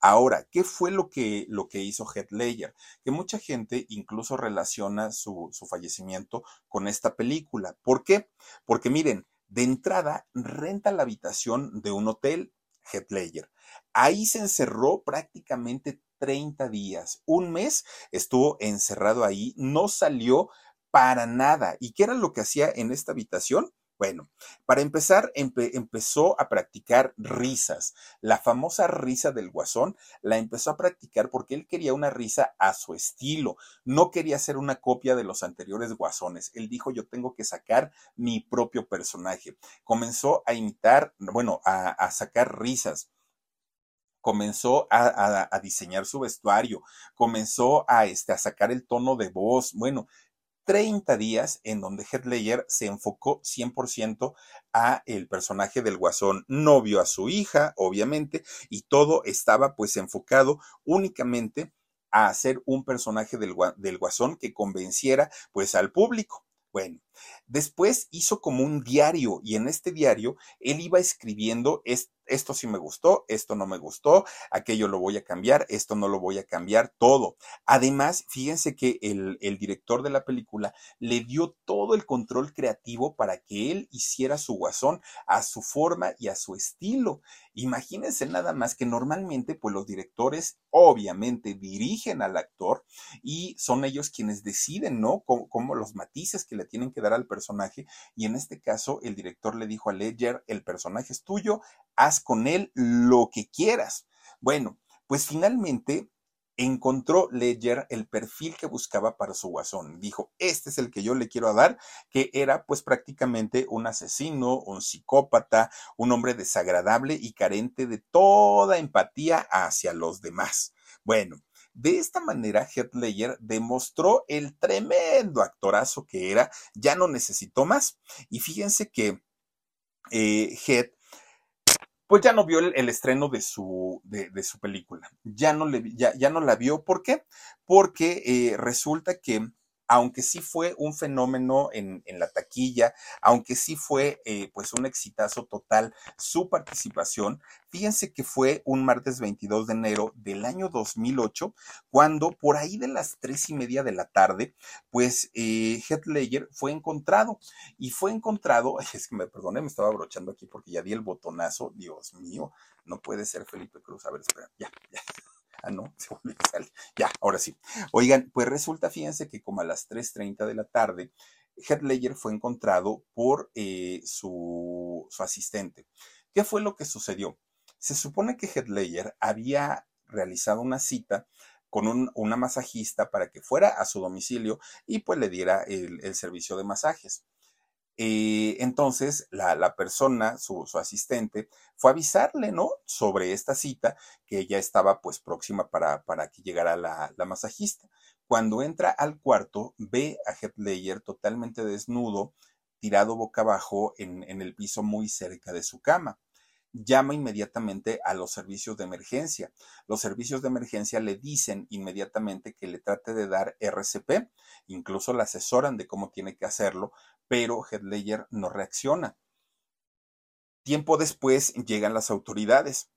Ahora, ¿qué fue lo que, lo que hizo Heath Ledger? Que mucha gente incluso relaciona su, su fallecimiento con esta película. ¿Por qué? Porque miren, de entrada renta la habitación de un hotel, Heath Ledger. Ahí se encerró prácticamente 30 días. Un mes estuvo encerrado ahí, no salió para nada. ¿Y qué era lo que hacía en esta habitación? Bueno, para empezar, empezó a practicar risas. La famosa risa del guasón la empezó a practicar porque él quería una risa a su estilo. No quería ser una copia de los anteriores guasones. Él dijo, yo tengo que sacar mi propio personaje. Comenzó a imitar, bueno, a, a sacar risas comenzó a, diseñar su vestuario, comenzó a, este, a sacar el tono de voz, bueno, 30 días en donde Heath se enfocó 100% a el personaje del guasón. No vio a su hija, obviamente, y todo estaba pues enfocado únicamente a hacer un personaje del, guasón que convenciera pues al público. Bueno, después hizo como un diario y en este diario él iba escribiendo esto sí me gustó, esto no me gustó, aquello lo voy a cambiar, esto no lo voy a cambiar, todo. Además, fíjense que el, director de la película le dio todo el control creativo para que él hiciera su guasón a su forma y a su estilo. Imagínense nada más que normalmente, pues los directores obviamente dirigen al actor y son ellos quienes deciden, ¿no? Como, los matices que le tienen que dar al personaje. Y en este caso, el director le dijo a Ledger, el personaje es tuyo, haz con él lo que quieras. Bueno, pues finalmente encontró Ledger el perfil que buscaba para su guasón. Dijo, este es el que yo le quiero dar, que era pues prácticamente un asesino, un psicópata, un hombre desagradable y carente de toda empatía hacia los demás. Bueno, de esta manera, Heath Ledger demostró el tremendo actorazo que era, ya no necesitó más. Y fíjense que eh, Heath pues ya no vio el, estreno de su, de, su película. Ya no, le, ya, ya no la vio. ¿Por qué? Porque eh, resulta que aunque sí fue un fenómeno en, la taquilla, aunque sí fue eh, pues un exitazo total su participación, fíjense que fue un martes 22 de enero del año 2008, cuando por ahí de las tres y media de la tarde, pues eh, fue encontrado y fue encontrado, es que me perdone, me estaba abrochando aquí porque ya di el botonazo, Dios mío, no puede ser Felipe Cruz, a ver, espera, ya, ya. Ah, no, se a salir. Ya, ahora sí. Oigan, pues resulta, fíjense que como a las 3.30 de la tarde, Heath Ledger fue encontrado por eh, su, asistente. ¿Qué fue lo que sucedió? Se supone que Heath había realizado una cita con un, una masajista para que fuera a su domicilio y pues le diera el servicio de masajes. Eh, entonces, la, persona, su, asistente, fue a avisarle, ¿no? Sobre esta cita, que ya estaba pues próxima para, para que llegara la, masajista. Cuando entra al cuarto, ve a Heath Ledger totalmente desnudo, tirado boca abajo en, en el piso muy cerca de su cama llama inmediatamente a los servicios de emergencia. Los servicios de emergencia le dicen inmediatamente que le trate de dar RCP, incluso le asesoran de cómo tiene que hacerlo, pero Headlayer no reacciona. Tiempo después llegan las autoridades.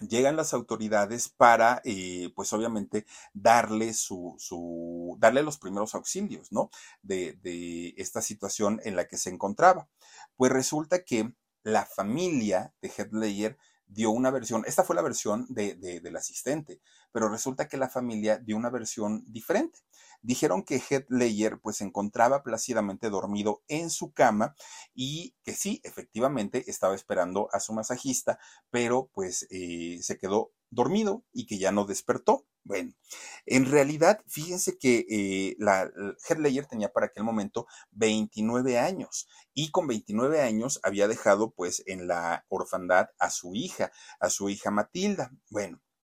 Llegan las autoridades para, eh, pues obviamente, darle su, su, darle los primeros auxilios, ¿no? De, esta situación en la que se encontraba. Pues resulta que la familia de Headlayer dio una versión, esta fue la versión de, del asistente, pero resulta que la familia dio una versión diferente. Dijeron que Headlayer pues se encontraba plácidamente dormido en su cama y que sí, efectivamente estaba esperando a su masajista, pero pues eh, se quedó dormido y que ya no despertó. Bueno, en realidad, fíjense que eh, la, Heath tenía para aquel momento 29 años y con 29 años había dejado pues en la orfandad a su hija, a su hija Matilda. Bueno.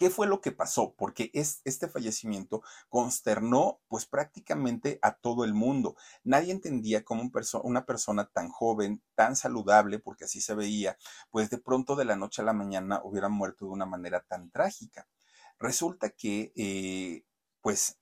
¿Qué fue lo que pasó? Porque es, este fallecimiento consternó pues prácticamente a todo el mundo. Nadie entendía cómo una persona tan joven, tan saludable, porque así se veía, pues de pronto de la noche a la mañana hubiera muerto de una manera tan trágica. Resulta que eh, pues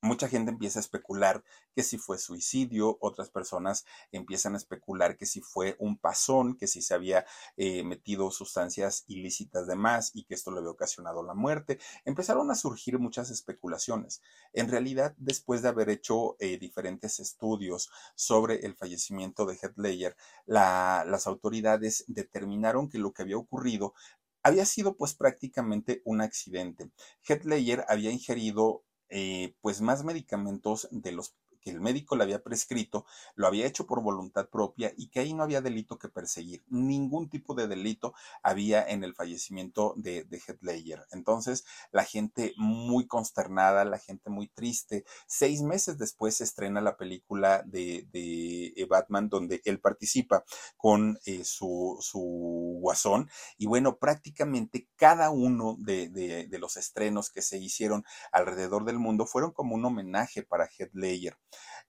mucha gente empieza a especular que si fue suicidio, otras personas empiezan a especular que si fue un pasón, que si se había eh, metido sustancias ilícitas de más y que esto le había ocasionado la muerte. Empezaron a surgir muchas especulaciones. En realidad, después de haber hecho eh, diferentes estudios sobre el fallecimiento de Heath Ledger, las autoridades determinaron que lo que había ocurrido había sido pues prácticamente un accidente. Heath Ledger había ingerido eh, pues más medicamentos de los el médico le había prescrito, lo había hecho por voluntad propia y que ahí no había delito que perseguir. Ningún tipo de delito había en el fallecimiento de, de Heath Ledger. Entonces, la gente muy consternada, la gente muy triste. Seis meses después se estrena la película de, de Batman donde él participa con eh, su, su guasón. Y bueno, prácticamente cada uno de, de los estrenos que se hicieron alrededor del mundo fueron como un homenaje para Heath Ledger.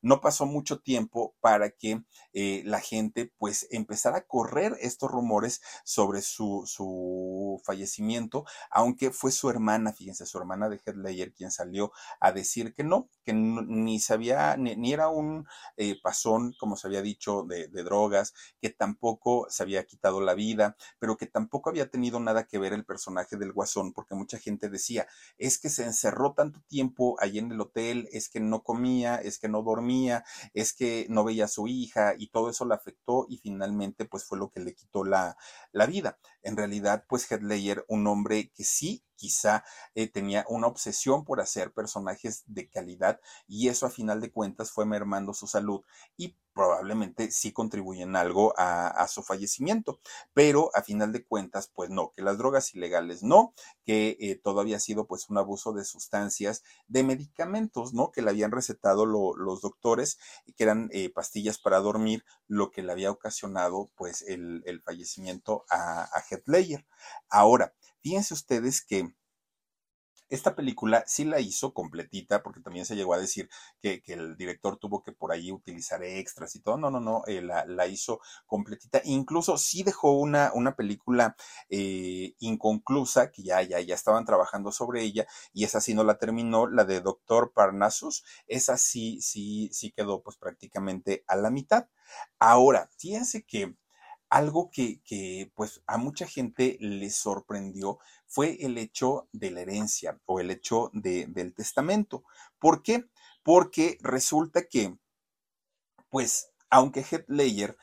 No pasó mucho tiempo para que eh, la gente pues empezara a correr estos rumores sobre su, su fallecimiento, aunque fue su hermana, fíjense, su hermana de Heath quien salió a decir que no, que ni sabía, ni, ni era un eh, pasón, como se había dicho, de, de drogas, que tampoco se había quitado la vida, pero que tampoco había tenido nada que ver el personaje del guasón, porque mucha gente decía, es que se encerró tanto tiempo allí en el hotel, es que no comía, es que no dormía, es que no veía a su hija y todo eso la afectó y finalmente pues fue lo que le quitó la, la vida. En realidad pues Headlayer, un hombre que sí quizá eh, tenía una obsesión por hacer personajes de calidad y eso a final de cuentas fue mermando su salud y probablemente sí contribuyen algo a, su fallecimiento, pero a final de cuentas, pues no, que las drogas ilegales no, que eh, todo había sido pues un abuso de sustancias, de medicamentos, ¿no? Que le habían recetado lo, los doctores, que eran eh, pastillas para dormir, lo que le había ocasionado pues el, fallecimiento a, a Heath Ledger. Ahora, fíjense ustedes que esta película sí la hizo completita, porque también se llegó a decir que, el director tuvo que por ahí utilizar extras y todo. No, no, no, eh, la, la, hizo completita. Incluso sí dejó una, una película eh, inconclusa, que ya, ya, ya estaban trabajando sobre ella, y esa sí no la terminó, la de Doctor Parnassus, esa sí, sí, sí quedó pues prácticamente a la mitad. Ahora, fíjense que algo que, que, pues a mucha gente le sorprendió fue el hecho de la herencia o el hecho de, del testamento. ¿Por qué? Porque resulta que, pues, aunque Heath Ledger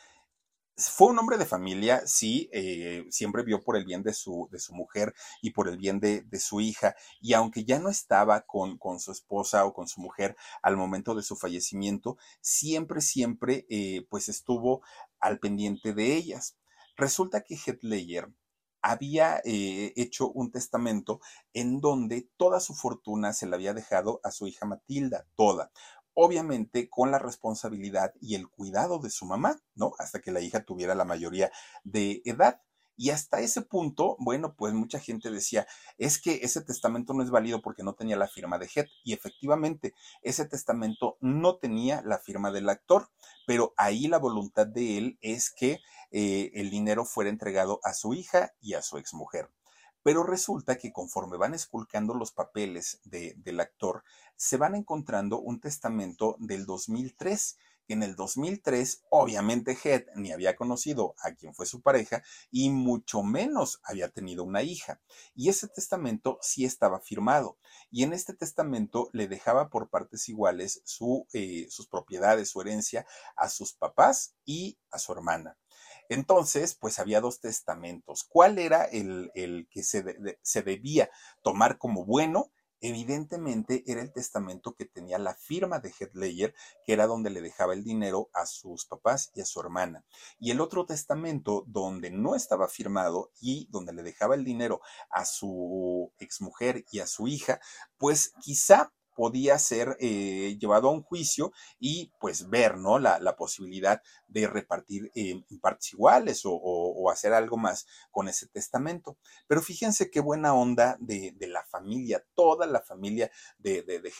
fue un hombre de familia, sí, eh, siempre vio por el bien de su, de su mujer y por el bien de, de su hija, y aunque ya no estaba con, con, su esposa o con su mujer al momento de su fallecimiento, siempre, siempre, eh, pues estuvo al pendiente de ellas. Resulta que Heath Ledger había eh, hecho un testamento en donde toda su fortuna se la había dejado a su hija Matilda, toda obviamente con la responsabilidad y el cuidado de su mamá, ¿no? Hasta que la hija tuviera la mayoría de edad. Y hasta ese punto, bueno, pues mucha gente decía, es que ese testamento no es válido porque no tenía la firma de Head. Y efectivamente, ese testamento no tenía la firma del actor, pero ahí la voluntad de él es que eh, el dinero fuera entregado a su hija y a su exmujer. Pero resulta que conforme van esculcando los papeles de, del actor, se van encontrando un testamento del 2003 que en el 2003 obviamente Head ni había conocido a quien fue su pareja y mucho menos había tenido una hija. Y ese testamento sí estaba firmado. Y en este testamento le dejaba por partes iguales su, eh, sus propiedades, su herencia a sus papás y a su hermana. Entonces, pues había dos testamentos. ¿Cuál era el, el que se, se debía tomar como bueno? Evidentemente era el testamento que tenía la firma de Headlayer, que era donde le dejaba el dinero a sus papás y a su hermana. Y el otro testamento donde no estaba firmado y donde le dejaba el dinero a su exmujer y a su hija, pues quizá podía ser eh, llevado a un juicio y pues ver, ¿no? La, la posibilidad de repartir eh, en partes iguales o, hacer algo más con ese testamento. Pero fíjense qué buena onda de, de la familia, toda la familia de, de, de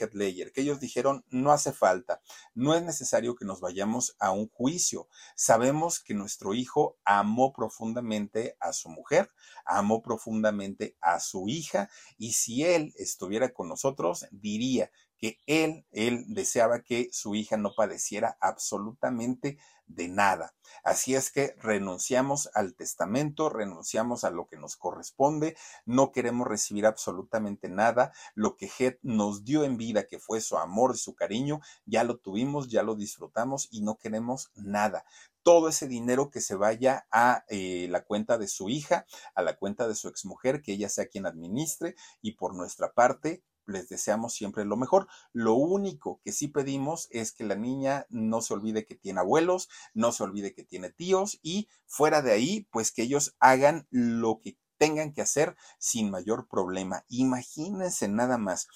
que ellos dijeron, no hace falta, no es necesario que nos vayamos a un juicio. Sabemos que nuestro hijo amó profundamente a su mujer, amó profundamente a su hija y si él estuviera con nosotros, diría que él, él deseaba que su hija no padeciera absolutamente de nada. Así es que renunciamos al testamento, renunciamos a lo que nos corresponde, no queremos recibir absolutamente nada. Lo que Head nos dio en vida, que fue su amor y su cariño, ya lo tuvimos, ya lo disfrutamos y no queremos nada todo ese dinero que se vaya a eh, la cuenta de su hija, a la cuenta de su exmujer, que ella sea quien administre, y por nuestra parte, les deseamos siempre lo mejor. Lo único que sí pedimos es que la niña no se olvide que tiene abuelos, no se olvide que tiene tíos y fuera de ahí, pues que ellos hagan lo que tengan que hacer sin mayor problema. Imagínense nada más.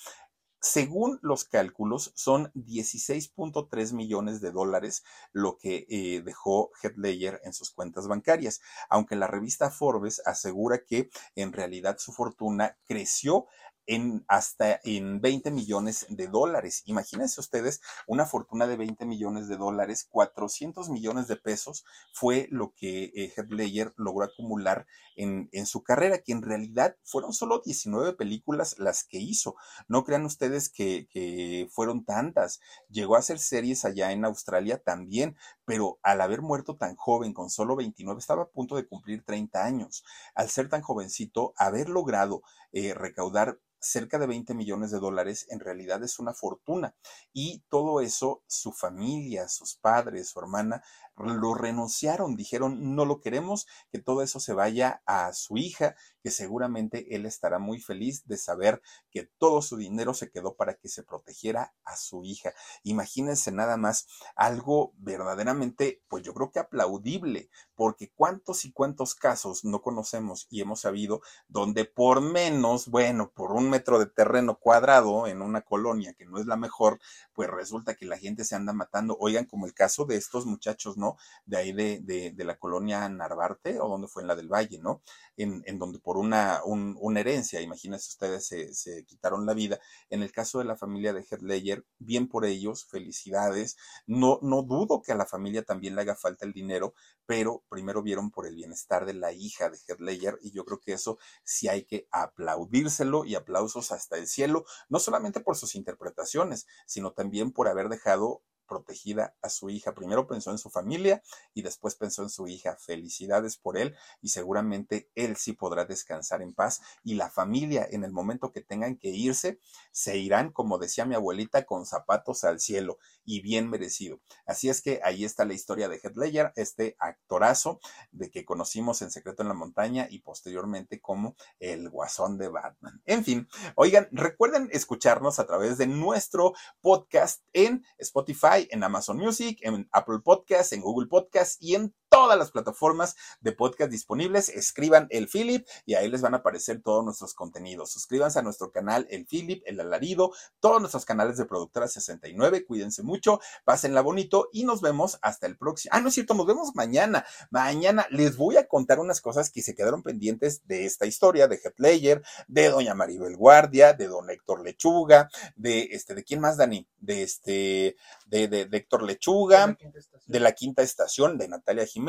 Según los cálculos, son 16.3 millones de dólares lo que eh, dejó Headlayer en sus cuentas bancarias, aunque la revista Forbes asegura que en realidad su fortuna creció en hasta en 20 millones de dólares. Imagínense ustedes una fortuna de 20 millones de dólares, 400 millones de pesos fue lo que eh, Headlayer logró acumular en, en, su carrera, que en realidad fueron solo 19 películas las que hizo. No crean ustedes que, que fueron tantas. Llegó a hacer series allá en Australia también, pero al haber muerto tan joven, con solo 29, estaba a punto de cumplir 30 años. Al ser tan jovencito, haber logrado eh, recaudar cerca de 20 millones de dólares en realidad es una fortuna. Y todo eso, su familia, sus padres, su hermana, lo renunciaron, dijeron, no lo queremos, que todo eso se vaya a su hija, que seguramente él estará muy feliz de saber que todo su dinero se quedó para que se protegiera a su hija. Imagínense nada más algo verdaderamente, pues yo creo que aplaudible, porque cuántos y cuántos casos no conocemos y hemos sabido donde por menos, bueno, por un metro de terreno cuadrado en una colonia que no es la mejor, pues resulta que la gente se anda matando. Oigan, como el caso de estos muchachos, ¿no? De ahí de, de, la colonia Narvarte o donde fue en la del Valle, ¿no? En, en donde por una, un, herencia, imagínense ustedes, se, se, quitaron la vida. En el caso de la familia de Headlayer, bien por ellos, felicidades. No, no dudo que a la familia también le haga falta el dinero, pero primero vieron por el bienestar de la hija de Headlayer y yo creo que eso sí hay que aplaudírselo y aplausos hasta el cielo, no solamente por sus interpretaciones, sino también por haber dejado protegida a su hija. Primero pensó en su familia y después pensó en su hija. Felicidades por él y seguramente él sí podrá descansar en paz y la familia en el momento que tengan que irse se irán, como decía mi abuelita, con zapatos al cielo y bien merecido. Así es que ahí está la historia de Heath este actorazo de que conocimos en Secreto en la Montaña y posteriormente como el guasón de Batman. En fin, oigan, recuerden escucharnos a través de nuestro podcast en Spotify en Amazon Music, en Apple Podcasts, en Google Podcasts y en todas las plataformas de podcast disponibles. Escriban el Philip y ahí les van a aparecer todos nuestros contenidos. Suscríbanse a nuestro canal El Philip, El Alarido, todos nuestros canales de Productora 69. Cuídense mucho, pásenla bonito y nos vemos hasta el próximo. Ah, no es cierto, nos vemos mañana. Mañana les voy a contar unas cosas que se quedaron pendientes de esta historia de Headlayer, de Doña Maribel Guardia, de Don Héctor Lechuga, de este, ¿de quién más, Dani? De este, de, de, de Héctor Lechuga, de la quinta estación, de Natalia Jiménez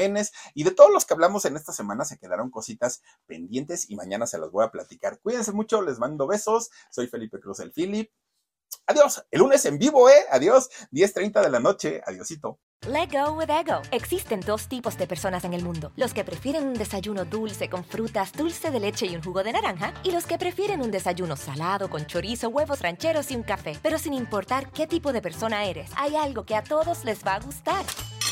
Y de todos los que hablamos en esta semana se quedaron cositas pendientes y mañana se las voy a platicar. Cuídense mucho, les mando besos. Soy Felipe Cruz el Philip. Adiós, el lunes en vivo, ¿eh? Adiós, 10.30 de la noche. Adiosito. Let go with ego. Existen dos tipos de personas en el mundo: los que prefieren un desayuno dulce con frutas, dulce de leche y un jugo de naranja, y los que prefieren un desayuno salado con chorizo, huevos rancheros y un café. Pero sin importar qué tipo de persona eres, hay algo que a todos les va a gustar.